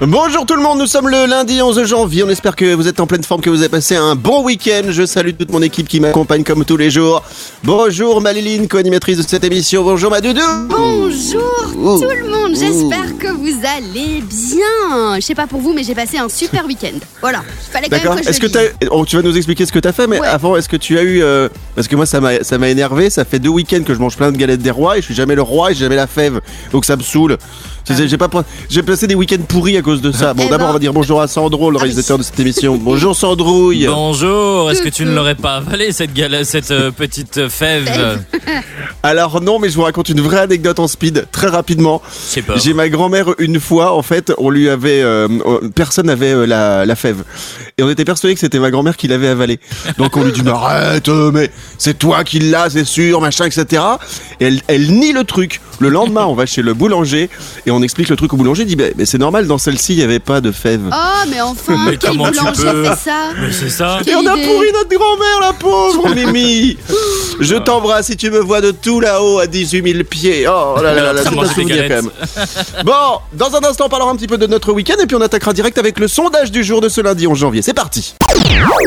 Bonjour tout le monde, nous sommes le lundi 11 janvier. On espère que vous êtes en pleine forme, que vous avez passé un bon week-end. Je salue toute mon équipe qui m'accompagne comme tous les jours. Bonjour Maliline, co-animatrice de cette émission. Bonjour Madoudou. Bonjour Ouh. tout le monde, j'espère que vous allez bien. Je sais pas pour vous, mais j'ai passé un super week-end. Voilà, il fallait quand même que je Est-ce que dise. oh, tu vas nous expliquer ce que t'as fait, mais Ouais. avant, est-ce que tu as eu... euh, Parce que moi, ça m'a, énervé. Ça fait deux week-ends que je mange plein de galettes des rois et je suis jamais le roi et j'ai jamais la fève. Donc ça me saoule. Tu sais, J'ai, pas... passé des week-ends pourris à cause de ça. Bon, Eh d'abord, ben. on va dire bonjour à Sandro, le Ah réalisateur de cette émission. Bonjour Sandrouille. Bonjour, est-ce que tu ne l'aurais pas avalé cette, gala- cette euh, petite fève Fève? Alors non, mais je vous raconte une vraie anecdote en speed, très rapidement. J'ai ma grand-mère une fois, en fait, on lui avait, euh, euh, personne n'avait euh, la, la fève, et on était persuadé que c'était ma grand-mère qui l'avait avalée. Donc on lui dit mais arrête, euh, mais c'est toi qui l'as, c'est sûr, machin, etc. Et elle, elle nie le truc. Le lendemain, on va chez le boulanger et on explique le truc au boulanger. Il dit mais, mais c'est normal, dans celle-ci, il y avait pas de fève. Oh, mais enfin, Mais quel comment tu boulanger peux fait ça Mais c'est ça Et on a pourri notre grand-mère, la pauvre Mimi Je t'embrasse si tu me vois de tout là-haut à 18 000 pieds. Oh là là là, là Ça c'est un souvenir quand même. Bon, dans un instant, on parlera un petit peu de notre week-end et puis on attaquera direct avec le sondage du jour de ce lundi 11 janvier. C'est parti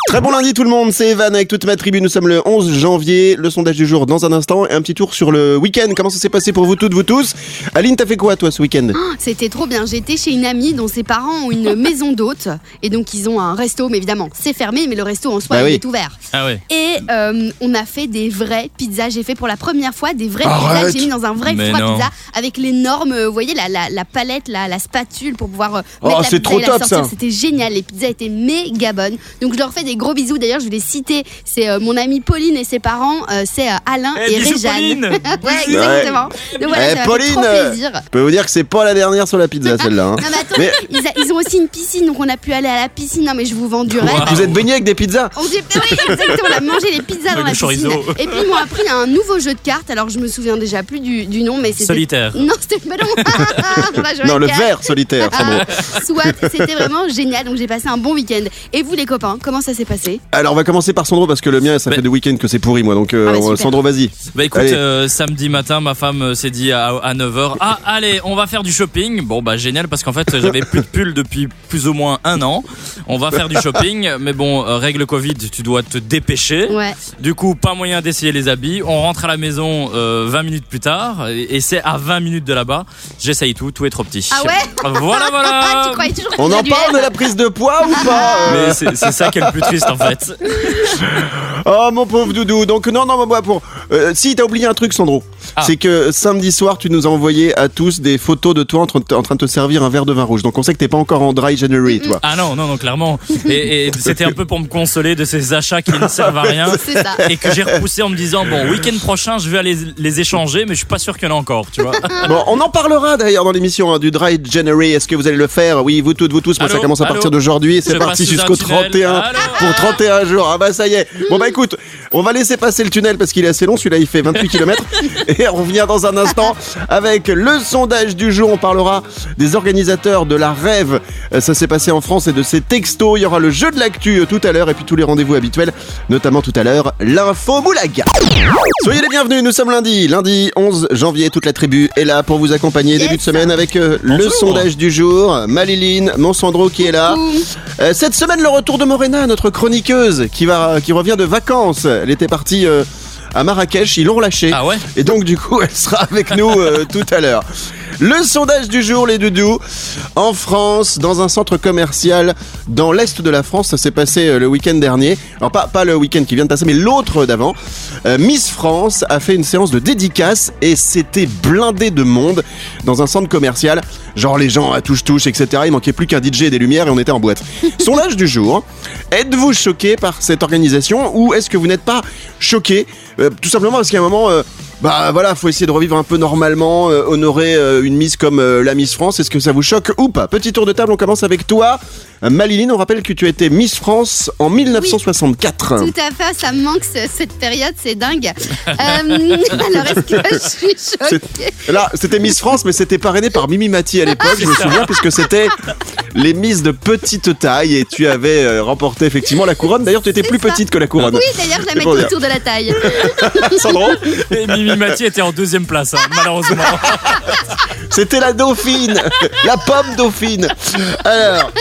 Très bon lundi tout le monde, c'est Evan avec toute ma tribu. Nous sommes le 11 janvier. Le sondage du jour dans un instant et un petit tour sur le week-end. Comment ça s'est passé pour vous toutes, vous tous Aline, t'as fait quoi toi ce week-end? C'était trop bien. J'étais chez une amie dont ses parents ont une maison d'hôtes. Et donc, ils ont un resto, mais évidemment, c'est fermé, mais le resto en soi, Bah il oui. est ouvert. Ah ouais. Et euh, on a fait des vraies pizzas. J'ai fait pour la première fois des vraies Arrête. pizzas. J'ai mis dans un vrai Mais four à non. pizza avec l'énorme, euh, vous voyez, la, la, la palette, la, la spatule pour pouvoir Oh, c'est pizza trop et top, ça. C'était génial. Les pizzas étaient méga bonnes. Donc je leur fais des gros bisous. D'ailleurs, je voulais citer, c'est euh, mon amie Pauline et ses parents. euh, c'est euh, Alain Eh, et bisous, Réjeanne. Pauline. ouais, exactement. Donc voilà, Eh, Pauline, euh. Je peux vous dire que c'est pas la dernière sur la pizza celle-là. hein. Non mais attends, Mais- ils, a- ils ont aussi une piscine, donc on a pu aller à la piscine. Non mais je vous vends du rêve. Wow. Vous êtes baigné avec des pizzas On dit, oui, exactement, on a mangé les pizzas dans la chorizo. piscine. Et puis ils m'ont appris un nouveau jeu de cartes. Alors je me souviens déjà plus du, du nom, mais c'était Solitaire. Non, c'était pas long. Non, le verre solitaire, c'est bon. Soit, c'était vraiment génial. Donc j'ai passé un bon week-end. Et vous les copains, comment ça s'est passé? Alors on va commencer par Sandro parce que le mien ça Bah- fait deux week-ends que c'est pourri moi donc euh, Ah bah. Sandro vas-y. Bah écoute, euh, samedi matin, ma femme euh, s'est dit à, à 9h Ah, allez, on va faire du shopping. Bon, bah génial, parce qu'en fait, j'avais plus de pull depuis plus ou moins un an. On va faire du shopping, mais bon, euh, règle Covid, tu dois te dépêcher. Ouais. Du coup, pas moyen d'essayer les habits. On rentre à la maison euh, 20 minutes plus tard, et, et c'est à 20 minutes de là-bas. J'essaye tout, tout est trop petit. Ah ouais Voilà, tu voilà. croyais toujours On en parle de la prise de poids ou pas euh Mais c'est c'est ça qui est le plus triste en fait. Oh mon pauvre doudou. Donc non non moi pour euh, si t'as oublié un truc Sandro. Ah. C'est que samedi soir tu nous as envoyé à tous des photos de toi en train de, en train de te servir un verre de vin rouge. Donc on sait que t'es pas encore en dry January toi. Ah non, non, non, clairement. Et, et c'était un peu pour me consoler de ces achats qui ne servent à rien. Ça. Et que j'ai repoussé en me disant, bon, week-end prochain, je vais aller les échanger, mais je suis pas sûr qu'il y en a encore, tu vois. Bon on en parlera d'ailleurs dans l'émission hein, du dry January. Est-ce que vous allez le faire? Oui vous toutes vous tous. Moi ça Allô commence à Allô partir d'aujourd'hui. C'est parti jusqu'au un tunnel. 31 Allô pour 31 jours. Ah bah ça y est. Bon bah écoute on va laisser passer le tunnel parce qu'il est assez long. Celui-là il fait 28 km et on revient dans un instant avec le sondage du jour. On parlera des organisateurs de la rêve. Euh, Ça s'est passé en France et de ses textos. Il y aura le jeu de l'actu euh, tout à l'heure et puis tous les rendez-vous habituels, notamment tout à l'heure l'info moulaga. Soyez les bienvenus. Nous sommes lundi, lundi 11 janvier. Toute la tribu est là pour vous accompagner Yes. début de semaine avec euh, le Bonjour. sondage du jour. Maliline, mon Sandro qui est là. Euh, cette semaine, le retour de Morena, notre chroniqueuse, qui, va, qui revient de vacances. Elle était partie euh, à Marrakech, ils l'ont relâchée. Ah ouais Et donc, du coup, elle sera avec nous euh, tout à l'heure. Le sondage du jour, les doudous. En France, dans un centre commercial dans l'est de la France, ça s'est passé euh, le week-end dernier. Alors, pas, pas le week-end qui vient de passer, mais l'autre d'avant. Euh, Miss France a fait une séance de dédicace et c'était blindé de monde dans un centre commercial. Genre les gens à touche-touche, etc. Il manquait plus qu'un DJ et des lumières et on était en boîte. Sondage du jour. Êtes-vous choqué par cette organisation ou est-ce que vous n'êtes pas choqué Tout simplement parce qu'à un moment... bah voilà, faut essayer de revivre un peu normalement, euh, honorer euh, une Miss comme euh, la Miss France. Est-ce que ça vous choque ou pas? Petit tour de table, on commence avec toi. Maliline, on rappelle que tu as été Miss France en 1964. Tout à fait, ça me manque ce- cette période, c'est dingue. Euh, alors, est-ce que je suis choquée? Là, c'était Miss France, mais c'était parrainé par Mimi Mati à l'époque, je me souviens, puisque c'était les Miss de petite taille et tu avais euh, remporté effectivement la couronne. D'ailleurs, tu étais plus ça. petite que la couronne. Oui, d'ailleurs, je la C'est mets pour dire. autour de la taille. Sandro, Et Mimi Mathieu était en deuxième place, hein, malheureusement. c'était la dauphine, la pomme dauphine. Alors,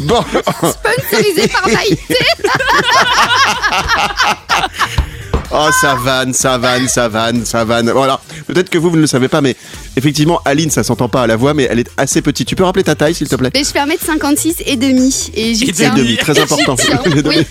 bon, Sponsorisée par Maïté. oh ça vanne, ça vanne, ça vanne, ça vanne. Voilà, peut-être que vous, vous ne le savez pas, mais effectivement, Aline, ça s'entend pas à la voix, mais elle est assez petite. Tu peux rappeler ta taille, s'il te plaît? Mais je fais 1m56 et demi. Et j'y Et demi, très important. J'y tiens, Le demi. oui.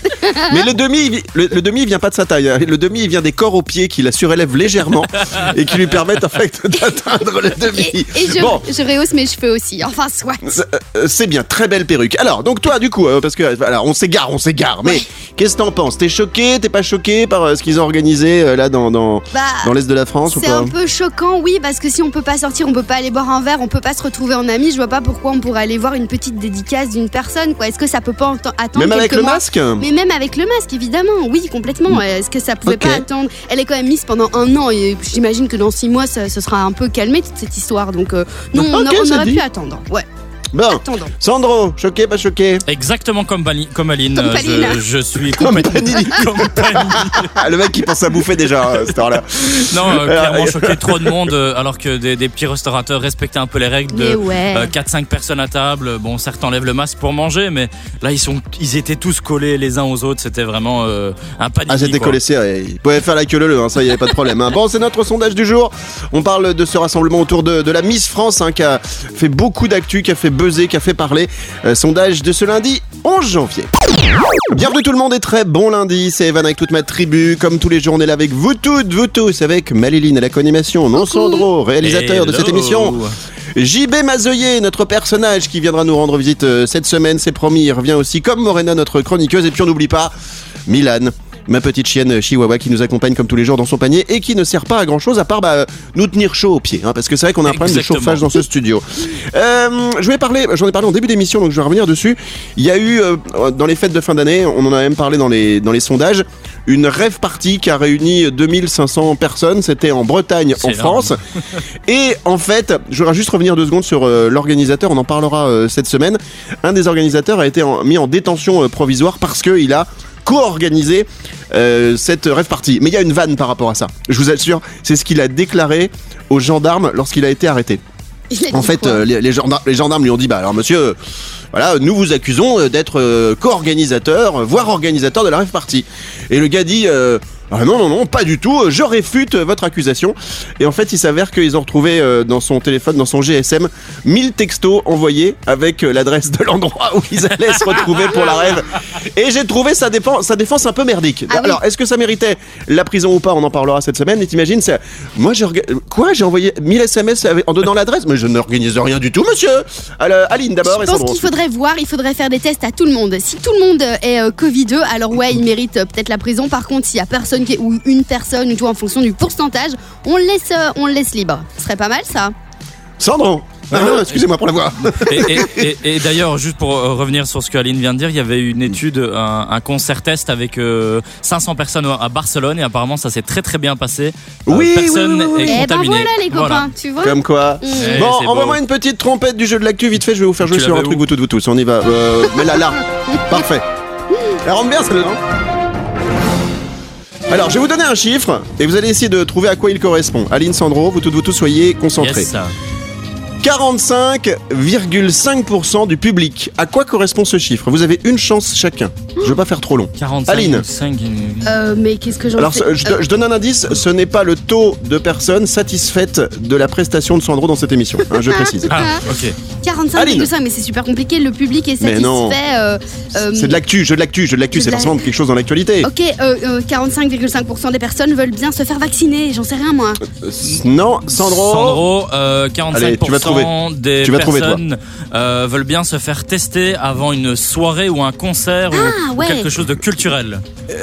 Mais le demi, le, le demi, il vient pas de sa taille. hein. Le demi, il vient des corps aux pieds qui la surélèvent légèrement et qui lui permettent en fait d'atteindre le demi. Et, et je, Bon, je rehausse mes cheveux aussi. Enfin, soit. c'est- euh, c'est bien, très belle perruque. Alors, donc toi, du coup, euh, parce que euh, voilà, on s'égare, on s'égare. Mais qu'est-ce que t'en penses? T'es choqué? T'es pas choqué par euh, ce qu'ils ont organisé euh, là dans dans, Bah, dans l'est de la France C'est un peu choquant, oui, parce que si on peut pas sortir, on peut pas aller boire un verre, on peut pas se retrouver en amis. Je vois pas pourquoi on pourrait aller voir une petite dédicace d'une personne, quoi. Est-ce que ça peut pas attendre Même avec le mois masque Mais même avec le masque, évidemment, oui, complètement. Est-ce que ça pouvait Ok. pas attendre? Elle est quand même mise pendant un an et j'imagine que dans six mois, ça, ça sera un peu calmé toute cette histoire. Donc, euh, non, on, aurait dit. pu attendre. Ouais, Bon, attendons. Sandro, choqué, pas choqué Exactement comme, Bali- comme Aline. Comme euh. Je, je suis Comme complètement. Panini. comme Panini. Ah, le mec qui pense à bouffer déjà à cette heure-là. Non, euh, clairement Euh, choqué trop de monde, euh, alors que des, des petits restaurateurs respectaient un peu les règles Mais de ouais. euh, 4-5 personnes à table. Bon, certes enlèvent le masque pour manger, mais là ils sont, ils étaient tous collés les uns aux autres. C'était vraiment euh, un panique. Ah, c'était collé serré. Il pouvait faire la queue leu, hein, ça y avait pas de problème. hein. Bon, c'est notre sondage du jour. On parle de ce rassemblement autour de, de la Miss France hein, qui a fait beaucoup d'actu, qui a fait buzzer, qui a fait parler. Euh, sondage de ce lundi 11 janvier. Bienvenue tout le monde et très bon lundi. C'est Evan avec toute ma tribu. Comme tous les jours, on est là avec vous toutes, vous tous, avec Maliline à la co-animation, non Sandro, réalisateur de cette émission. JB Mazoyer, notre personnage qui viendra nous rendre visite euh, cette semaine, c'est promis, il revient aussi comme Morena, notre chroniqueuse. Et puis on n'oublie pas Milan, ma petite chienne Chihuahua qui nous accompagne comme tous les jours dans son panier et qui ne sert pas à grand chose à part bah, nous tenir chaud aux pieds. hein, parce que c'est vrai qu'on a un problème de chauffage dans ce studio. Euh, je vais parler, j'en ai parlé en début d'émission donc je vais revenir dessus. Il y a eu euh, dans les fêtes de fin d'année, on en a même parlé dans les, dans les sondages, une rêve party qui a réuni 2500 personnes. C'était en Bretagne, en énorme. France. Et en fait, je voudrais juste revenir deux secondes sur euh, l'organisateur, on en parlera euh, cette semaine. Un des organisateurs a été en- mis en détention euh, provisoire parce qu'il a co-organisé euh, cette rêve party. Mais il y a une vanne par rapport à ça. Je vous assure, c'est ce qu'il a déclaré aux gendarmes lorsqu'il a été arrêté. En fait, euh, les, les gendarmes, les gendarmes lui ont dit bah alors monsieur, euh, voilà, nous vous accusons euh, d'être euh, co-organisateur, voire organisateur de la rêve party. Et le gars dit ah non non non pas du tout, euh, je réfute euh, votre accusation. Et en fait, il s'avère qu'ils ont retrouvé euh, dans son téléphone, dans son GSM, 1000 textos envoyés avec euh, l'adresse de l'endroit où ils allaient se retrouver pour la rêve. Et j'ai trouvé sa défense, sa défense un peu merdique. Ah oui. alors, est-ce que ça méritait la prison ou pas? On en parlera cette semaine. Et t'imagines, c'est moi j'ai quoi? J'ai envoyé 1000 SMS en donnant l'adresse, mais je n'organise rien du tout, monsieur. Alors, Aline d'abord Je pense qu'il faudrait voir, il faudrait faire des tests à tout le monde. Si tout le monde est euh, Covideux, alors ouais, il mérite peut-être la prison. Par contre, s'il y a personne qui ou une personne, ou tout en fonction du pourcentage, on le laisse, euh, on le laisse libre. Ce serait pas mal ça. Sandro. Ah, non, excusez-moi pour la voix. Et, et- et- et d'ailleurs, juste pour euh, revenir sur ce que Aline vient de dire, il y avait une étude, un, un concert test avec euh, 500 personnes à Barcelone et apparemment ça s'est très très bien passé. Euh, Oui, oui, personne oui, oui, oui. est Eh ben contaminé. voilà les copains, Voilà. tu vois. Comme quoi. Mm. Eh, Bon, c'est envoie-moi une petite trompette du jeu de l'actu vite fait. Je vais vous faire jouer Tu sur un l'avais truc où vous toutes vous tous. On y va. Euh, mais là, là. Parfait. Elle rentre bien celle-là. hein Alors, je vais vous donner un chiffre et vous allez essayer de trouver à quoi il correspond. Aline, Sandro, vous toutes vous tous soyez concentrés. Yes. 45,5% du public. À quoi correspond ce chiffre? Vous avez une chance chacun. Je veux pas faire trop long. 45, Aline. 5, Euh, mais qu'est-ce que j'en Alors, sais? ce- je, Euh, je donne un indice, ce n'est pas le taux de personnes satisfaites de la prestation de Sandro dans cette émission, hein, je précise. Ah, ok. 45,5, mais c'est super compliqué. Le public est Mais non. satisfait. euh, euh, C'est de l'actu, jeu de l'actu, jeu de l'actu, c'est la- forcément quelque chose dans l'actualité. Ok, euh, euh, 45,5% des personnes veulent bien se faire vacciner. J'en sais rien moi. Euh, Non, Sandro. Sandro, euh, 45%. Allez, tu vas te trouver. des Tu vas trouver, toi. personnes euh, veulent bien se faire tester avant une soirée ou un concert ou- Ah, ou, ouais. quelque chose de culturel.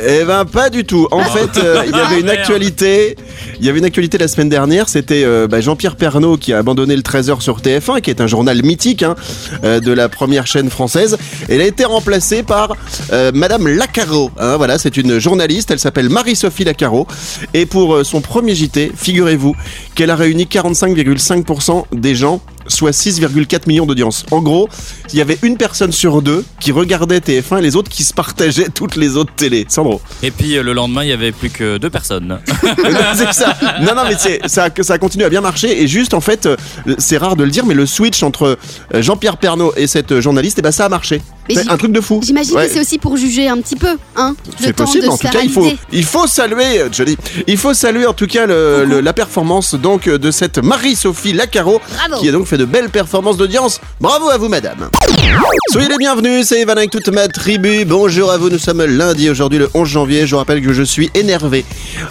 Eh ben pas du tout. En fait, euh, il y avait une actualité. Il y avait une actualité la semaine dernière. C'était euh, bah, Jean-Pierre Pernaud qui a abandonné le 13h sur TF1, qui est un journal mythique hein, euh, de la première chaîne française. Elle a été remplacée par euh, Madame Lacaro. hein, voilà, c'est une journaliste. Elle s'appelle Marie-Sophie Lacaro. Et pour euh, son premier JT, figurez-vous qu'elle a réuni 45,5% des gens Nope. Soit 6,4 millions d'audience. En gros, il y avait une personne sur deux qui regardait TF1 et les autres qui se partageaient toutes les autres télés. Sandro. Et puis euh, le lendemain, il y avait plus que deux personnes. c'est ça. Non, non, mais c'est, ça, a- ça a continué à bien marcher. Et juste, en fait, euh, c'est rare de le dire, mais le switch entre euh, Jean-Pierre Pernaud et cette journaliste, eh ben, ça a marché. Mais C'est un truc de fou. J'imagine Ouais. que c'est aussi pour juger un petit peu, hein C'est temps possible, de en tout cas, il faut, il faut saluer, Johnny, il faut saluer en tout cas le- le- la performance donc de cette Marie-Sophie Lacaro, Bravo. qui a donc fait de belles performances d'audience. Bravo à vous, madame. Soyez les bienvenus, c'est Evan avec toute ma tribu. Bonjour à vous, nous sommes lundi, aujourd'hui le 11 janvier. Je vous rappelle que je suis énervé.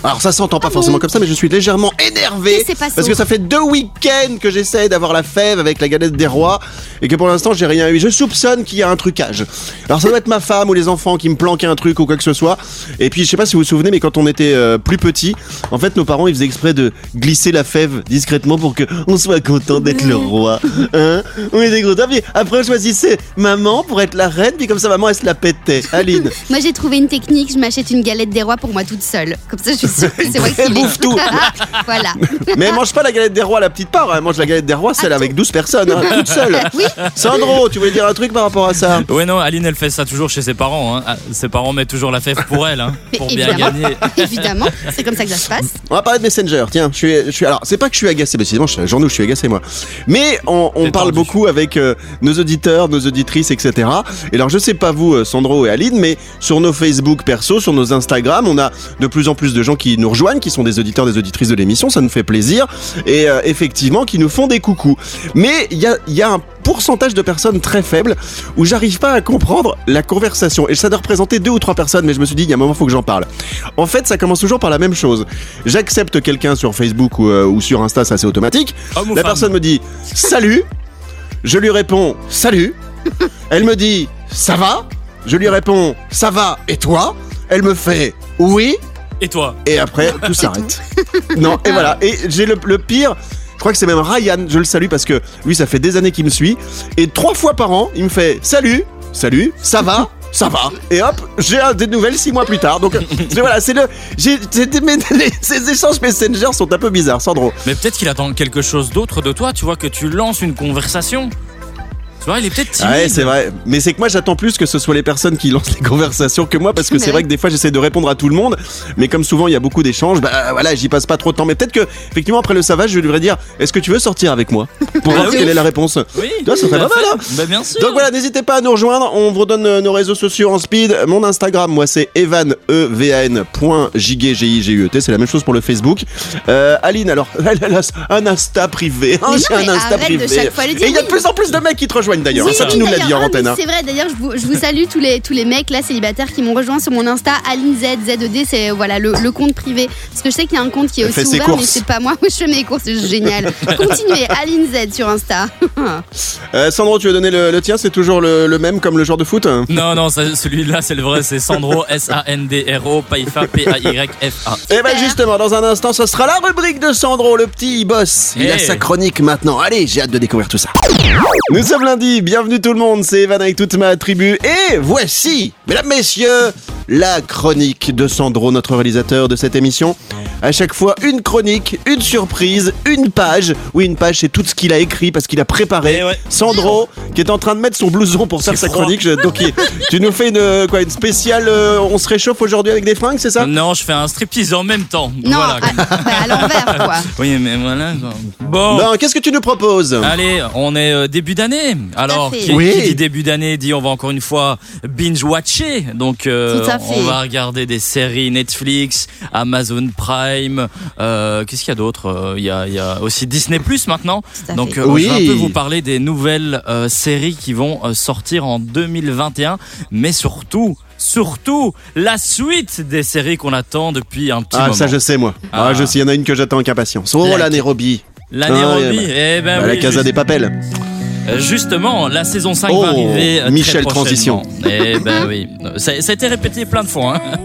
Alors ça s'entend pas Ah forcément bon comme ça, mais je suis légèrement énervé. Parce que ça fait deux week-ends que j'essaie d'avoir la fève avec la galette des rois et que pour l'instant j'ai rien eu. Je soupçonne qu'il y a un trucage. Alors ça doit être ma femme ou les enfants qui me planquent un truc ou quoi que ce soit. Et puis je sais pas si vous vous souvenez, mais quand on était euh, plus petit, en fait nos parents ils faisaient exprès de glisser la fève discrètement pour que on soit content d'être le roi. Hein? On était content. Puis après on choisissait maman pour être la reine, puis comme ça maman elle se la pétait. Aline. Moi j'ai trouvé une technique, je m'achète une galette des rois pour moi toute seule. Comme ça je suis sûre que c'est moi qui bouffe tout. voilà. Mais elle mange pas la galette des rois la petite part, elle mange la galette des rois celle Ah, avec 12 personnes, hein, toute seule. Oui. Sandro, tu voulais dire un truc par rapport à ça? Ouais, non, Aline, elle fait ça toujours chez ses parents. hein. Ah, Ses parents mettent toujours la fève pour elle, hein, pour bien évidemment. gagner. Évidemment, c'est comme ça que ça se passe. On va parler de Messenger. Tiens, je suis, je suis. Alors, c'est pas que je suis agacé, mais sinon, je suis je suis agacé moi. Mais on, parle tendu. beaucoup avec euh, nos auditeurs, nos auditrices, etc. Et alors, je sais pas vous, euh, Sandro et Aline, mais sur nos Facebook perso, sur nos Instagram, on a de plus en plus de gens qui nous rejoignent, qui sont des auditeurs, des auditrices de l'émission. Ça nous fait plaisir et euh, effectivement, qui nous font des coucous. Mais il y a, il y a un pourcentage de personnes très faible où j'arrive pas à comprendre la conversation et ça doit représenter deux ou trois personnes mais je me suis dit il y a un moment faut que j'en parle en fait ça commence toujours par la même chose j'accepte quelqu'un sur Facebook ou, euh, ou sur Insta ça c'est automatique la femme personne me dit salut je lui réponds salut elle me dit ça va je lui réponds ça va et toi? Elle me fait oui Et toi? Et après tout s'arrête. non, et voilà. Et j'ai le, le pire. Je crois que c'est même Ryan, je le salue parce que lui, ça fait des années qu'il me suit. Et trois fois par an, il me fait Salut, salut, ça va ça va. Et hop, j'ai des nouvelles six mois plus tard. Donc voilà, c'est le. j'ai- les- ces échanges Messenger sont un peu bizarres, Sandro. Mais peut-être qu'il attend quelque chose d'autre de toi, tu vois, que tu lances une conversation. Tu vois, il est peut-être timide. Ouais, c'est vrai. Mais c'est que moi, j'attends plus que ce soit les personnes qui lancent les conversations que moi, parce que c'est vrai que des fois, j'essaie de répondre à tout le monde. Mais comme souvent, il y a beaucoup d'échanges, bah voilà, j'y passe pas trop de temps. Mais peut-être que, effectivement, après le savage, je devrais dire Est-ce que tu veux sortir avec moi? Pour voir Ah oui. quelle est la réponse. Oui, Toi, ça serait pas mal, hein. Bah, bien sûr. Donc voilà, n'hésitez pas à nous rejoindre. On vous redonne euh, nos réseaux sociaux en speed. Mon Instagram, moi, c'est evan, e v a n point J-G, G-I-G-U-E-T. C'est la même chose pour le Facebook. Euh, Aline, alors, un Insta privé. hein, non, j'ai un Insta privé. Et il y a de plus en plus de mecs qui te rejoignent d'ailleurs. Oui, ça, tu oui, nous l'as dit en Ah, antenne. hein. C'est vrai, d'ailleurs, je vous, je vous salue tous les, tous les mecs là célibataires qui m'ont rejoint sur mon Insta, Aline Z, ZED, c'est voilà, le, le compte privé. Parce que je sais qu'il y a un compte qui est aussi ouvert, mais c'est pas moi. Moi, je fais mes courses, c'est génial. Continuez, Aline Z sur Insta. Euh, Sandro, tu veux donner le, le tien? C'est toujours le, le même comme le joueur de foot? Non, non, celui-là, c'est le vrai, c'est Sandro, S-A-N-D-R-O, Paifa, P-A-Y-F-A. Et ben Super. justement, dans un instant, ce sera la rubrique de Sandro, le petit boss. Il a Hey. sa chronique maintenant. Allez, j'ai hâte de découvrir tout ça. Nous sommes lundi, bienvenue tout le monde, c'est Evan avec toute ma tribu. Et voici, mesdames, messieurs, la chronique de Sandro, notre réalisateur de cette émission. À chaque fois, une chronique, une surprise, une page. Oui, une page, c'est tout ce qu'il a écrit parce qu'il a préparé. Eh ouais. Sandro, qui est en train de mettre son blouson pour faire sa froid. chronique. Je- donc, il- tu nous fais une, quoi, une spéciale. euh, on se réchauffe aujourd'hui avec des fringues, c'est ça? Non, je fais un striptease en même temps. Non, Voilà. à, bah, à l'envers quoi. Oui, mais voilà. Bon. Qu'est-ce que tu nous proposes? Allez, on est euh, début d'année. Alors, fait. qui, Oui. qui dit début d'année dit on va encore une fois binge-watcher. Donc, euh, Tout à fait. on va regarder des séries Netflix, Amazon Prime. Euh, Qu'est-ce qu'il y a d'autre Euh, Il y a, il y a aussi Disney Plus maintenant. Donc, euh, Oui. je vais un peu vous parler des nouvelles euh, séries qui vont sortir en 2021, mais surtout. Surtout la suite des séries qu'on attend depuis un petit Ah, moment. ça je sais moi. Ah, Ah. je sais, il y en a une que j'attends avec impatience. Oh Laquelle la Nairobi. La Ah, Nairobi, ouais, eh ben À la Casa juste- des Papels. Euh, Justement, la saison 5 Oh, va arriver. euh, Michel très Transition. Eh ben oui. Ça, ça a été répété plein de fois. hein.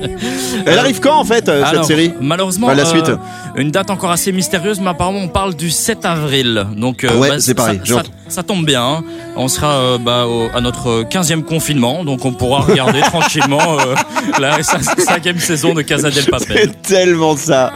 Elle arrive quand en fait, euh, Alors, cette série? Malheureusement, Enfin, la suite. Une date encore assez mystérieuse, mais apparemment on parle du 7 avril. Donc, euh, Ah ouais, bah, c'est pareil, Ça, tombe bien. hein. On sera euh, bah, au- à notre 15e confinement, donc on pourra regarder tranquillement euh, la cin- cinquième saison de Casa del Papel. C'est tellement ça.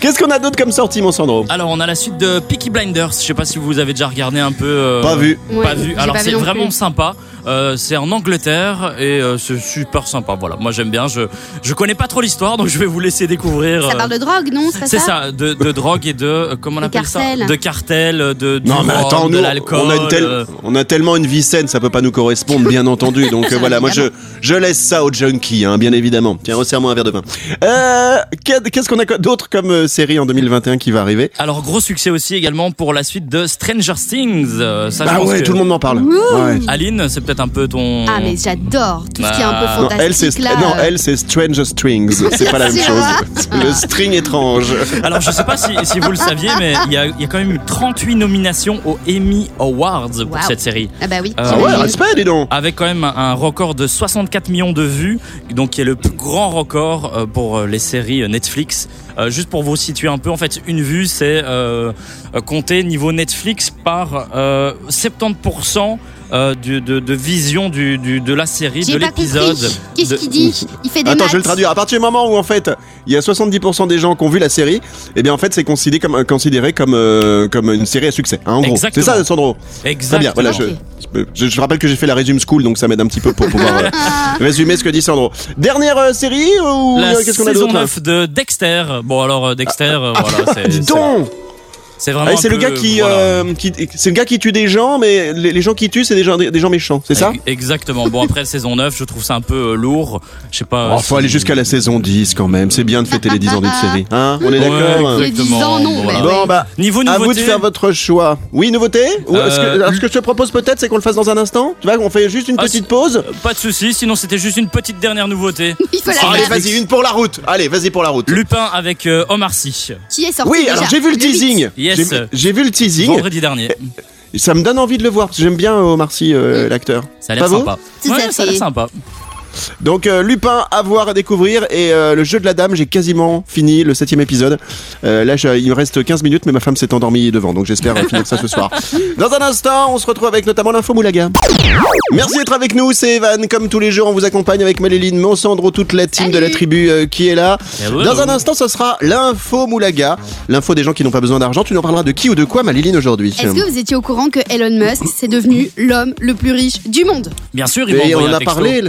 Qu'est-ce qu'on a d'autre comme sortie, mon Sandro? Alors, on a la suite de Peaky Blinders. Je sais pas si vous avez déjà regardé un peu. euh, Pas vu. Ouais, Pas vu. Alors c'est vraiment plus. sympa. Euh, c'est en Angleterre et euh, c'est super sympa. Voilà, moi j'aime bien. Je je connais pas trop l'histoire, donc je vais vous laisser découvrir. Ça euh, parle de drogue, non C'est ça ça, de, de drogue et de euh, comment on De appelle cartel. ça De cartel, de du Non mais rhum, attends, de l'alcool. on a, une telle- on a tellement une vie saine, ça peut pas nous correspondre, bien entendu. Donc euh, voilà, moi je, je laisse ça aux junkies, hein, bien évidemment. Tiens, resserre-moi un verre de vin. Euh, qu'est- Qu'est-ce qu'on a d'autre comme euh, série en 2021 qui va arriver? Alors gros succès aussi également pour la suite de Stranger Things. Euh, ça, Bah ouais, que- tout le monde m'en parle. Ouais. Aline, c'est peut-être un peu ton. Ah, mais j'adore tout ce qui est un peu Ah. Non, fantastique elle c'est là. non, euh. elle c'est Stranger Strings. C'est pas la même chose. Le string étrange. Alors je sais pas si, si vous le saviez, mais il y a, il y a quand même eu 38 nominations aux Emmy Awards pour Wow. cette série. Ah bah oui. Ah Ah ouais, respect, dis donc. avec quand même un record de 64 millions de vues, donc qui est le plus grand record euh, pour euh, les séries euh, Netflix. Euh, juste pour vous situer un peu, en fait, une vue, c'est euh, euh, compté niveau Netflix par euh, 70% euh, du- de, de vision du, du- de la série, de l'épisode. Qu'est-ce de- qu'il dit Il fait des Attends, maths. je vais le traduire. À partir du moment où en fait il y a 70% des gens qui ont vu la série, eh bien en fait c'est considéré comme euh, considéré comme euh, comme une série à succès. hein, en gros, c'est ça, Sandro. Très Exactement. bien. Voilà, je, je, je rappelle que j'ai fait la résume school, donc ça m'aide un petit peu pour pouvoir euh, résumer ce que dit Sandro. Dernière euh, série ou qu'est-ce qu'on a saison d'autre là 9 de Dexter. Bon alors Dexter, euh, voilà, c'est Dis donc c'est vraiment. Ah, C'est un le peu, gars qui, voilà. euh, qui c'est le gars qui tue des gens, mais les, les gens qui tuent c'est des gens des gens méchants, c'est ça Ex- Exactement. Bon après saison 9, je trouve ça un peu euh, lourd. Je sais pas. Oh, faut aller jusqu'à la saison 10 quand même. C'est bien de fêter les 10 ans d'une série. Hein On est Ouais, d'accord Les exactement. 10 ans, non, Voilà. Bon bah Niveau À nouveauté. vous de faire votre choix. Oui, nouveauté Ou est-ce que, Euh, alors, ce que je te propose peut-être, c'est qu'on le fasse dans un instant Tu vois, on fait juste une Ah, petite pause Pas de soucis, sinon c'était juste une petite dernière nouveauté. Il faut la Allez, vas-y, une pour la route Allez, vas-y pour la route Lupin avec euh, Omar Sy, Qui est sorti Oui, déjà alors j'ai vu le teasing Yes. J'ai vu- le teasing vendredi dernier. Ça me donne envie de le voir, parce que j'aime bien euh, Omar Sy, euh, l'acteur. Ça a l'air sympa. Ouais, ça a l'air sympa. Donc euh, Lupin à voir, à découvrir et euh, le jeu de la dame, j'ai quasiment fini le septième épisode. Euh, là, je- il me reste 15 minutes, mais ma femme s'est endormie devant, donc j'espère finir ça ce soir. Dans un instant, on se retrouve avec notamment l'info Moulaga. Merci d'être avec nous, c'est Evan. Comme tous les jours, on vous accompagne avec Maléline, Monsandro, toute la team de la tribu euh, qui est là. Hello. Dans un instant, ce sera l'info Moulaga, l'info des gens qui n'ont pas besoin d'argent. Tu nous parleras de qui ou de quoi, Maléline, aujourd'hui Est-ce que vous étiez au courant que Elon Musk c'est devenu l'homme le plus riche du monde? Bien sûr, ils vont Et on un a texto. parlé,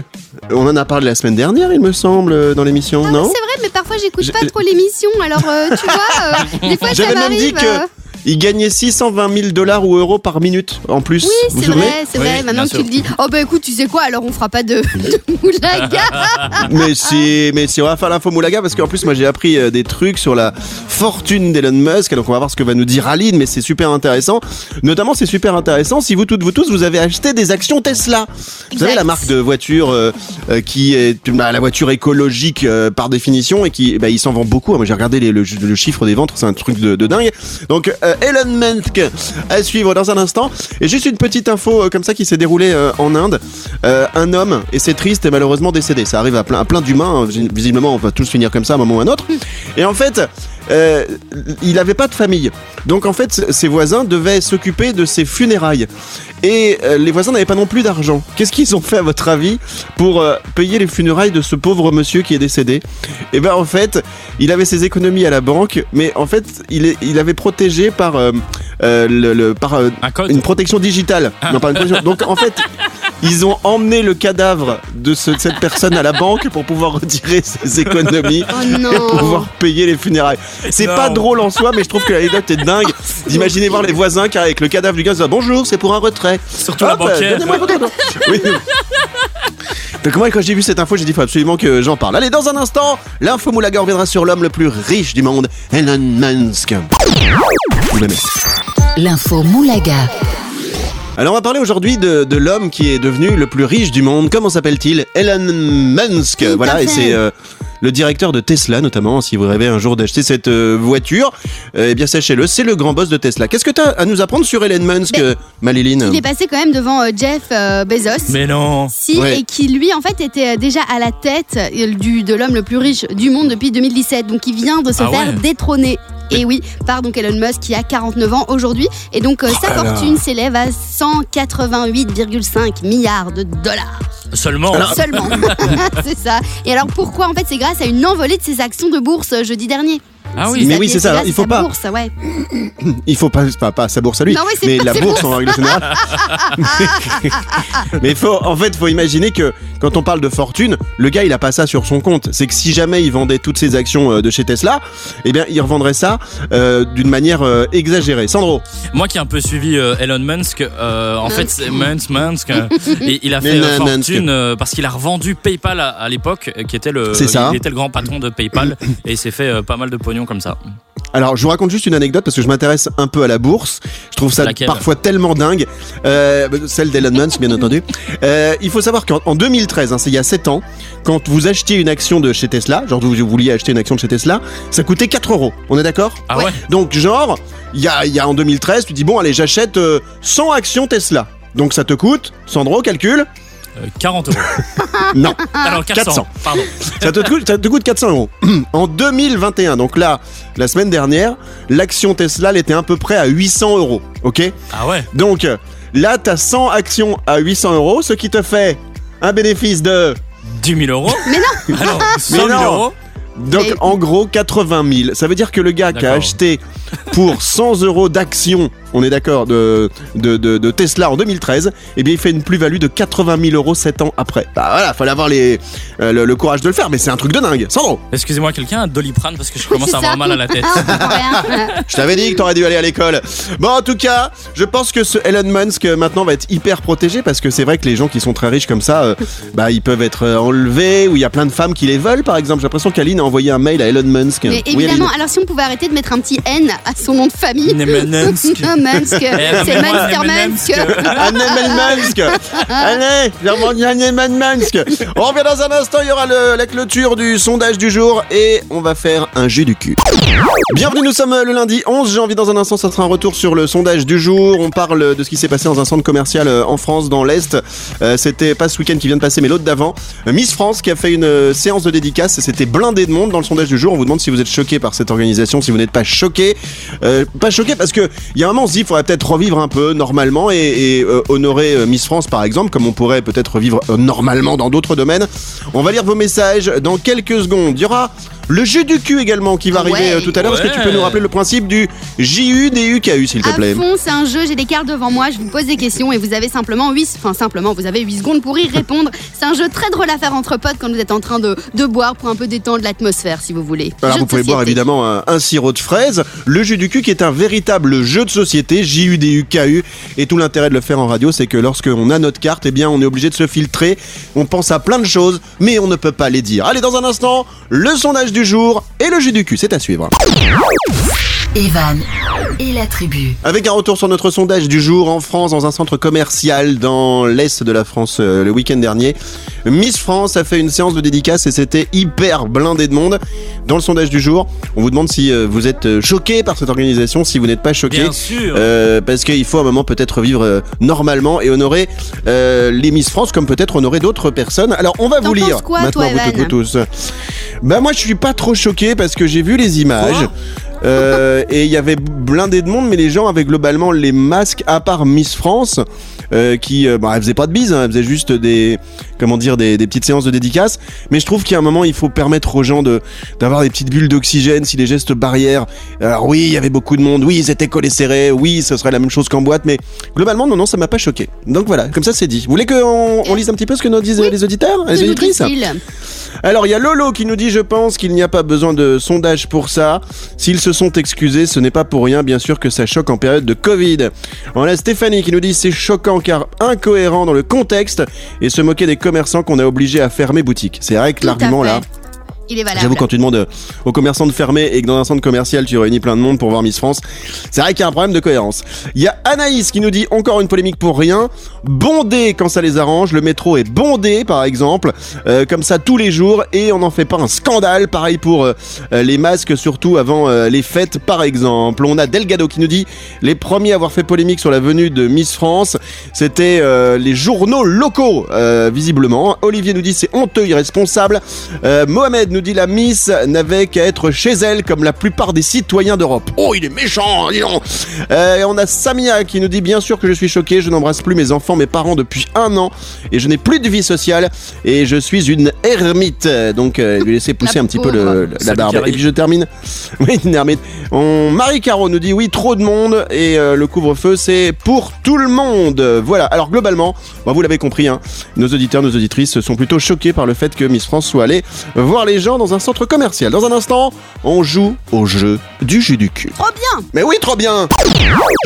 on en a parlé la semaine dernière, il me semble, euh, dans l'émission, Ah, non C'est vrai, mais parfois j'écoute pas trop l'émission, alors euh, tu vois, euh, des fois ça J'avais même dit que euh. Il gagnait 620 000 dollars ou euros par minute en plus. Oui, c'est vrai, c'est Oui, vrai. Maintenant que tu le dis. Oh bah écoute, tu sais quoi Alors on fera pas de, de moulaga. Mais si, mais si on va faire l'info Moulaga parce qu'en plus moi j'ai appris euh, des trucs sur la fortune d'Elon Musk. Donc on va voir ce que va nous dire Aline, mais c'est super intéressant. Notamment c'est super intéressant si vous toutes vous tous vous avez acheté des actions Tesla. Vous savez la marque de voiture euh, euh, qui est bah, la voiture écologique euh, par définition et qui bah, il s'en vend beaucoup. Moi j'ai regardé les- le, le chiffre des ventes, c'est un truc de, de dingue. Donc euh, Elon Musk à suivre dans un instant. Et juste une petite info euh, comme ça qui s'est déroulée euh, en Inde. Euh, un homme, et c'est triste, est malheureusement décédé. Ça arrive à plein, à plein d'humains. hein. Visiblement, on va tous finir comme ça à un moment ou à un autre. Et en fait, euh, il n'avait pas de famille. Donc en fait, ses voisins devaient s'occuper de ses funérailles. Et euh, les voisins n'avaient pas non plus d'argent. Qu'est-ce qu'ils ont fait à votre avis pour euh, payer les funérailles de ce pauvre monsieur qui est décédé? Et ben en fait, il avait ses économies à la banque, mais en fait, il, est, il avait protégé par, le, le- par Un code. une protection digitale. Non, pas une protection. Donc en fait, ils ont emmené le cadavre de, ce- de cette personne à la banque pour pouvoir retirer ses économies Oh et non. pouvoir payer les funérailles. C'est pas drôle en soi, mais je trouve que l'anecdote est dingue. D'imaginer voir les voisins qui avec le cadavre du gars, se disent, bonjour, c'est pour un retrait. Surtout la Hop, banquière. donnez-moi votre argent. Oui. Donc moi quand j'ai vu cette info j'ai dit faut absolument que j'en parle. Allez dans un instant l'info Moulaga reviendra sur l'homme le plus riche du monde, Elon Musk. Vous l'aimez. L'info Moulaga. Alors on va parler aujourd'hui de, de l'homme qui est devenu le plus riche du monde. Comment s'appelle-t-il? Elon Musk. Tout voilà et c'est euh, le directeur de Tesla notamment. Si vous rêvez un jour d'acheter cette euh, voiture, euh, eh bien sachez-le, c'est le grand boss de Tesla. Qu'est-ce que tu as à nous apprendre sur Elon Musk, euh, Maléline Il est passé quand même devant euh, Jeff euh, Bezos. Mais non. Si, Ouais. et qui lui en fait était déjà à la tête euh, du, de l'homme le plus riche du monde depuis 2017. Donc il vient de se Ah faire ouais. détrôner. Et oui, par donc Elon Musk qui a 49 ans aujourd'hui. Et donc euh, sa fortune s'élève à 188,5 milliards de dollars. Seulement. Seulement. c'est ça. Et alors pourquoi En fait c'est grâce à une envolée de ses actions de bourse euh, jeudi dernier? Ah oui. Mais oui, c'est ça, il faut sa pas- Bourse, ouais. Il faut pas, pas, pas sa bourse à lui, Non, oui, mais pas la bourse en règle générale. mais faut, en fait, faut imaginer que quand on parle de fortune, le gars, il a pas ça sur son compte. C'est que si jamais il vendait toutes ses actions euh, de chez Tesla, eh bien, il revendrait ça euh, d'une manière euh, exagérée. Sandro, Moi qui ai un peu suivi euh, Elon Musk, euh, en fait, c'est Musk, Musk, et il a fait euh, fortune euh, parce qu'il a revendu PayPal à, à l'époque, qui était le, C'est ça. il était le grand patron de PayPal, et il s'est fait euh, pas mal de pognon comme ça. Alors, je vous raconte juste une anecdote parce que je m'intéresse un peu à la bourse. Je trouve ça Laquelle parfois tellement dingue. Euh, celle d'Elon Musk, bien entendu. Euh, il faut savoir qu'en en 2013, hein, c'est il y a 7 ans, quand vous achetiez une action de chez Tesla, genre vous, vous vouliez acheter une action de chez Tesla, ça coûtait 4 euros. On est d'accord? Ah ouais, Donc, genre, il y a, y a en 2013, tu dis bon, allez, j'achète euh, 100 actions Tesla. Donc, ça te coûte, Sandro, calcul Euh, 40 euros. Non, Alors 400, 400. pardon. ça te, coûte, ça te coûte 400 euros. En 2021, donc là, la semaine dernière, l'action Tesla, elle était à peu près à 800 euros. Ok? Ah ouais. Donc euh, là, t'as 100 actions à 800 euros, ce qui te fait un bénéfice de. 10 000 euros Mais non Alors, 100 000 non. euros Donc Mais- en gros 80 000. Ça veut dire que le gars qui a acheté pour 100 euros d'actions, on est d'accord, de, de, de, de Tesla en 2013, eh bien il fait une plus-value de 80 000 euros 7 ans après. Bah voilà, fallait avoir les, euh, le, le courage de le faire, mais c'est un truc de dingue. Sandro, Excusez-moi, quelqu'un a Doliprane parce que je commence à avoir mal à la tête. Ah, je t'avais dit que t'aurais dû aller à l'école. Bon, en tout cas, je pense que ce Elon Musk euh, maintenant va être hyper protégé parce que c'est vrai que les gens qui sont très riches comme ça, euh, bah ils peuvent être enlevés ou il y a plein de femmes qui les veulent par exemple. J'ai l'impression qu'Aline a envoyé un mail à Elon Musk. Mais Oui, évidemment, Aline. alors si on pouvait arrêter de mettre un petit N à son nom de famille. Eh, C'est Allez, j'ai On revient dans un instant, il y aura le- la clôture du sondage du jour et on va faire un jus du cul. Bienvenue, nous sommes le lundi 11 janvier. Dans un instant, ça sera un retour sur le sondage du jour. On parle de ce qui s'est passé dans un centre commercial euh, en France, dans l'Est. Euh, C'était pas ce week-end qui vient de passer, mais l'autre d'avant. Euh, Miss France qui a fait une euh, séance de dédicace. C'était blindé de monde dans le sondage du jour. On vous demande si vous êtes choqué par cette organisation, si vous n'êtes pas choqué. Euh, pas choqué parce que il y a un moment, il faudrait peut-être revivre un peu normalement et, et, euh, honorer euh, Miss France, par exemple, comme on pourrait peut-être revivre euh, normalement dans d'autres domaines. On va lire vos messages dans quelques secondes. Il y aura le jeu du cul également qui va arriver Ouais. euh, tout à l'heure. Est-ce que tu peux nous rappeler le principe du JU s'il te À plaît fond, c'est un jeu, j'ai des cartes devant moi, je vous pose des questions et vous avez simplement 8, enfin simplement, vous avez 8 secondes pour y répondre. C'est un jeu très drôle à faire entre potes quand vous êtes en train de, de boire pour un peu détendre l'atmosphère si vous voulez. Alors Jeu vous pouvez boire évidemment un, un sirop de fraise, le jus du cul qui est un véritable jeu de société, J-U-D-U-K-U. Et tout l'intérêt de le faire en radio, c'est que lorsqu'on a notre carte, eh bien on est obligé de se filtrer. On pense à plein de choses, mais on ne peut pas les dire. Allez, dans un instant, le sondage du jour et le jus du cul, c'est à suivre. Evan et la tribu. Avec un retour sur notre sondage du jour en France, dans un centre commercial dans l'est de la France euh, le week-end dernier. Miss France a fait une séance de dédicace et c'était hyper blindé de monde. Dans le sondage du jour, on vous demande si euh, vous êtes euh, choqué par cette organisation, si vous n'êtes pas choqué. Bien sûr. Euh, parce qu'il faut à un moment peut-être vivre euh, normalement et honorer euh, les Miss France comme peut-être honorer d'autres personnes. Alors on va vous lire quoi, maintenant toi, vous toutes, Evan vous tous. Bah moi je suis pas trop choqué parce que j'ai vu les images. Quoi? Euh, et il y avait blindé de monde, mais les gens avaient globalement les masques, à part Miss France, euh, qui, euh, bah, elle faisait pas de bise, hein, elle faisait juste des, comment dire, des, des petites séances de dédicace. Mais je trouve qu'à un moment, il faut permettre aux gens de d'avoir des petites bulles d'oxygène, si les gestes barrières. Alors oui, il y avait beaucoup de monde, oui, ils étaient collés serrés, oui, ce serait la même chose qu'en boîte, mais globalement, non, non, ça m'a pas choqué. Donc voilà, comme ça c'est dit. Vous voulez qu'on on lise un petit peu ce que nous disent Oui. les auditeurs, les auditrices alors il y a Lolo qui nous dit je pense qu'il n'y a pas besoin de sondage pour ça. S'ils se sont excusés, ce n'est pas pour rien bien sûr que ça choque en période de Covid. On a Stéphanie qui nous dit c'est choquant car incohérent dans le contexte et se moquer des commerçants qu'on a obligés à fermer boutique. C'est vrai que l'argument là, Il est valable. J'avoue, quand tu demandes euh, aux commerçants de fermer et que dans un centre commercial tu réunis plein de monde pour voir Miss France, c'est vrai qu'il y a un problème de cohérence. Il y a Anaïs qui nous dit encore une polémique pour rien. Bondé quand ça les arrange. Le métro est bondé, par exemple, euh, comme ça tous les jours et on n'en fait pas un scandale. Pareil pour euh, les masques, surtout avant les fêtes, par exemple. On a Delgado qui nous dit les premiers à avoir fait polémique sur la venue de Miss France, c'était les journaux locaux, visiblement. Olivier nous dit c'est honteux, irresponsable. Mohamed nous dit la Miss n'avait qu'à être chez elle comme la plupart des citoyens d'Europe. Oh, il est méchant, dis donc. Euh, et on a Samia qui nous dit bien sûr que je suis choqué, je n'embrasse plus mes enfants, mes parents depuis un an et je n'ai plus de vie sociale et je suis une ermite. Donc euh, lui laisser pousser La un petit peu le- la Salut, barbe. Carrie. Et puis je termine. Oui, une ermite. On... Marie Caro nous dit oui, trop de monde et euh, le couvre-feu c'est pour tout le monde. Voilà. Alors globalement, bah, vous l'avez compris, hein, nos auditeurs, nos auditrices sont plutôt choqués par le fait que Miss France soit allée voir les gens dans un centre commercial. Dans un instant, on joue au jeu du jus du cul. Trop bien Mais oui, trop bien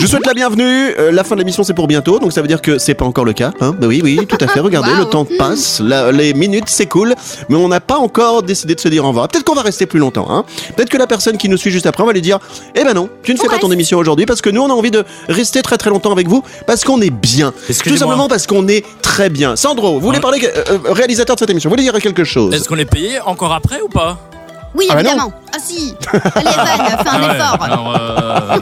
Je souhaite la bienvenue. Euh, la fin de l'émission, c'est pour bientôt, donc ça veut dire que c'est pas encore le cas. Hein bah oui, oui, tout à fait. Regardez, Wow. le temps passe, la- les minutes s'écoulent, mais on n'a pas encore décidé de se dire au revoir. Peut-être qu'on va rester plus longtemps. Hein Peut-être que la personne qui nous suit juste après, on va lui dire Eh ben non, tu ne fais On pas ton émission aujourd'hui parce que nous, on a envie de rester très très longtemps avec vous parce qu'on est bien. Tout simplement parce qu'on est très bien. Sandro, vous voulez parler, euh, euh, réalisateur de cette émission, vous voulez dire quelque chose Est-ce qu'on est payé encore après ou pas? Oui, Ah bah évidemment. Ah si Allez, Evan, fais un Ah ouais, effort. alors, euh,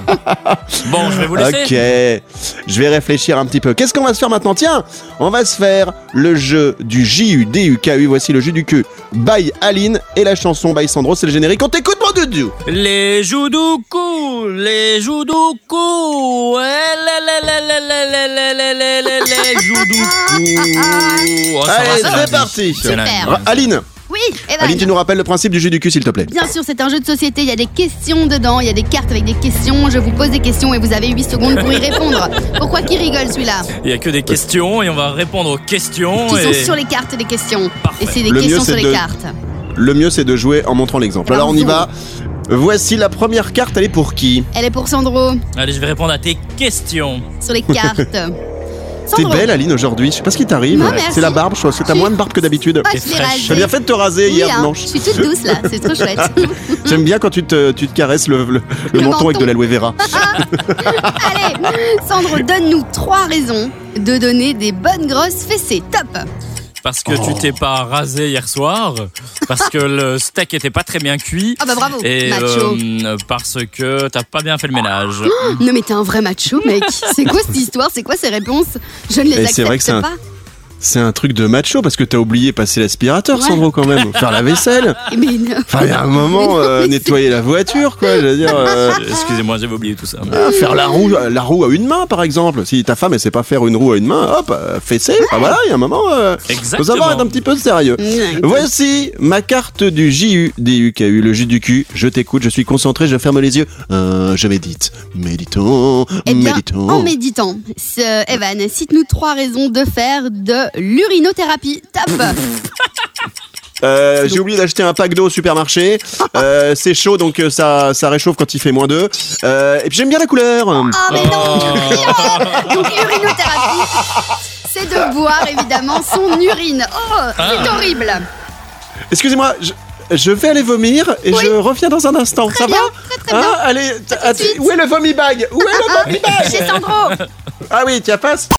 Bon, je vais vous laisser. Ok, je vais réfléchir un petit peu. Qu'est-ce qu'on va se faire maintenant? Tiens, on va se faire le jeu du J-U-D-U-K-U. Voici le jeu du cul by Aline et la chanson by Sandro. C'est le générique. On t'écoute, mon doudou Les les joudoukou, eh, les Joudoukou, les Joudoukou. Allez, c'est parti. Aline. Oui, Aline, tu nous rappelles le principe du jeu du cul, s'il te plaît Bien sûr, c'est un jeu de société. Il y a des questions dedans, il y a des cartes avec des questions. Je vous pose des questions et vous avez 8 secondes pour y répondre. Pourquoi qui rigole celui-là Il y a que des questions et on va répondre aux questions. Qui sont sur les cartes des questions. Parfait. Et c'est des questions sur les cartes. Le mieux, c'est de jouer en montrant l'exemple. Alors, on y va. Voici la première carte. Elle est pour qui Elle est pour Sandro, Allez, je vais répondre à tes questions. sur les cartes. T'es belle, Aline, aujourd'hui. Je sais pas ce qui t'arrive. Non, merci. C'est la barbe, je crois. que t'as moins de barbe que d'habitude. Je fraîche. T'as bien fait de te raser Oui, hier hein, dimanche. Je suis toute douce là, c'est trop chouette. J'aime bien quand tu te, tu te caresses le, le- le Le menton avec de l'aloe vera. Allez, Sandro, donne-nous trois raisons de donner des bonnes grosses fessées. Top Parce que Oh. tu t'es pas rasé hier soir, parce que le steak était pas très bien cuit. Ah bah bravo, Et macho. euh, parce que t'as pas bien fait le ménage. Non mais t'es un vrai macho mec. C'est quoi cette histoire? C'est quoi ces réponses? Je ne les Et accepte c'est vrai que c'est un- pas. C'est un truc de macho parce que t'as oublié passer l'aspirateur, Ouais. Sandro, quand même. Faire la vaisselle. Mais non. Enfin, il y a un moment, euh, nettoyer la voiture, quoi. Je veux dire, euh, Excusez-moi, j'avais oublié tout ça. ah, faire la roue, la roue à une main, par exemple. Si ta femme, elle sait pas faire une roue à une main, hop, euh, fessée. Ah, voilà, il y a un moment, euh, faut Exactement. savoir être un petit peu sérieux. Voici ma carte du J-U-D-U-K-U, le jus du cul. Je t'écoute, je suis concentré, je ferme les yeux. Euh, je médite. Méditons, Eh bien, méditons. en méditant, ce- Evan, cite-nous trois raisons de faire de l'urinothérapie. Top Euh, j'ai oublié d'acheter un pack d'eau au supermarché. Euh, c'est chaud, donc euh, ça, ça réchauffe quand il fait moins 2. Euh, et puis j'aime bien la couleur. Ah mais non Oh. Donc l'urinothérapie, c'est de boire évidemment son urine. Oh, c'est Ah. horrible Excusez-moi, je, je vais aller vomir et Oui. je reviens dans un instant. ça bien, va très, très bien. Hein Allez, t- att- suite. où est le vomi bag? Où est le vomi bag? Chez Sandro Ah oui, tiens, passe.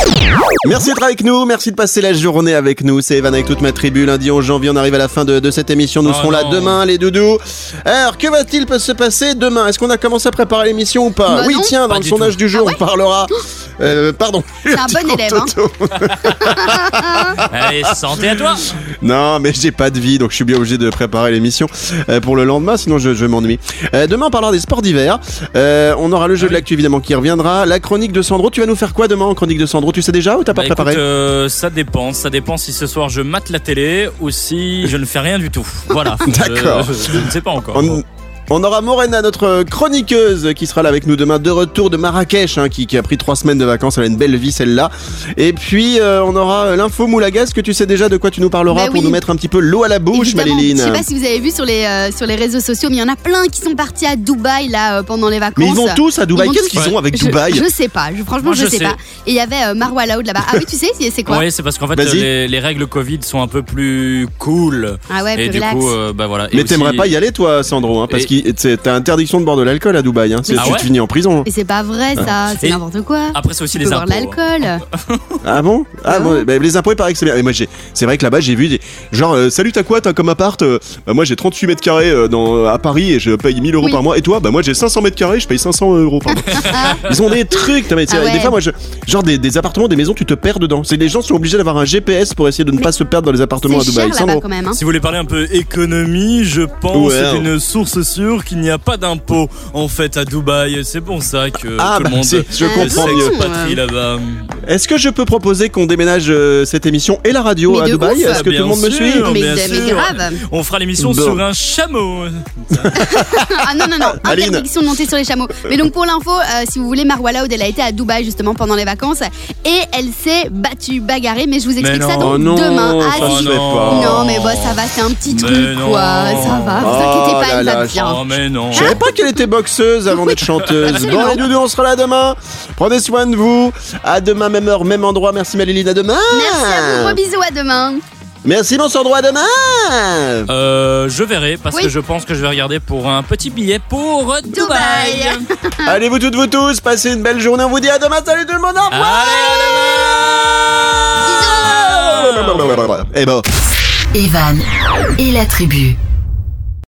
Merci d'être avec nous, merci de passer la journée avec nous. C'est Evan avec toute ma tribu. Lundi 11 janvier, on arrive à la fin de, de cette émission. Nous Oh serons là demain, les doudous. Alors, que va-t-il se passer demain? Est-ce qu'on a commencé à préparer l'émission ou pas? Bah Oui, non. tiens, dans Pas le du sondage tout. du jour, Ah ouais on parlera. Euh, pardon. C'est un bon élève, hein. Allez, santé à toi. Non, mais j'ai pas de vie, donc je suis bien obligé de préparer l'émission euh, pour le lendemain, sinon je, je m'ennuie. Euh, demain, on parlera des sports d'hiver. Euh, on aura le jeu de l'actu évidemment qui reviendra. La chronique de Sandro. Tu vas nous faire quoi demain en chronique de Sandro? Tu sais déjà ou t'as pas Bah, écoute, préparé ça dépend. Ça dépend si ce soir je mate la télé ou si je ne fais rien du tout. Voilà. D'accord. Je, je ne sais pas encore. On- On aura Morena, notre chroniqueuse, qui sera là avec nous demain, de retour de Marrakech, hein, qui, qui a pris trois semaines de vacances. Elle a une belle vie, celle-là. Et puis, euh, on aura l'info Moulagas, que tu sais déjà de quoi tu nous parleras Bah pour oui. nous mettre un petit peu l'eau à la bouche. Maléline. Je sais pas si vous avez vu sur les, euh, sur les réseaux sociaux, mais il y en a plein qui sont partis à Dubaï là euh, pendant les vacances. Mais ils vont tous à Dubaï. Qu'est-ce qu'ils ont avec Je- Dubaï je, sais pas, je, franchement Moi, je, je sais, sais. pas. Et il y avait euh, Marwa Laoud là-bas. Ah oui, tu sais, c'est- quoi? Oui, c'est parce qu'en fait, les, les règles Covid sont un peu plus cool. Ah ouais, Et plus du relax. coup, euh, bah voilà. Et Mais aussi- t'aimerais pas y aller, toi, Sandro, hein, parce C'est- t'as interdiction de boire de l'alcool à Dubaï. Hein. C'est- Ah tu ouais te finis en prison. Et c'est pas vrai ça, c'est n'importe quoi. Après, c'est aussi Tu les impôts. de l'alcool. Ah bon? Ah Ah bon, bah, les impôts, il paraît que c'est bien. Et moi, j'ai, c'est vrai que là-bas, j'ai vu des, genre, euh, salut, t'as quoi, t'as comme appart Euh, bah, Moi, j'ai 38 mètres carrés euh, dans, à Paris et je paye 1000 euros Oui. par mois. Et toi? Bah moi, j'ai 500 mètres carrés, je paye 500 euros par mois. Ils ont des trucs. mais Ah ouais. Des fois, moi, je, genre des, des appartements, des maisons, tu te perds dedans. C'est les gens sont obligés d'avoir un GPS pour essayer de ne pas se perdre dans les appartements à Dubaï. cher là-bas Sandro. quand même. Hein. Si vous voulez parler un peu économie, je pense Ouais. c'est une source sûre qu'il n'y a pas d'impôt en fait à Dubaï. C'est pour ça que Ah, tout bah, le monde c'est- je comprends mieux. s'expatrie là-bas. Est-ce que je peux proposer qu'on déménage euh, cette émission et la radio Mais à Dubaï? Est-ce que tout le monde me suit? Mais, bien mais sûr. grave. On fera l'émission Bon. sur un chameau. Ah non, non, non, Aline. interdiction de monter sur les chameaux. Mais donc pour l'info, euh, si vous voulez, Marwa Laoud, elle a été à Dubaï justement pendant les vacances et elle s'est battue, bagarrée, mais je vous explique ça donc Oh non, demain. ça Ah, si. Non, mais bon, ça va, c'est un petit Mais truc non. quoi, ça va, vous Oh inquiétez pas, elle va bien. Oh mais non. Je savais pas qu'elle était boxeuse avant d'être chanteuse. Bon, les doudous, on sera là demain. Prenez soin de vous. À demain, même heure, même endroit. Merci Maléline, à demain. Merci à vous, gros bisous, à demain. Merci mon Sandro, à demain. Euh, je verrai parce Oui. que je pense que je vais regarder pour un petit billet pour Dubaï. Dubaï. Allez, vous toutes, vous tous, passez une belle journée. On vous dit à demain. Salut tout le monde. Au revoir. Allez, à demain Eh ben. Evan et la tribu.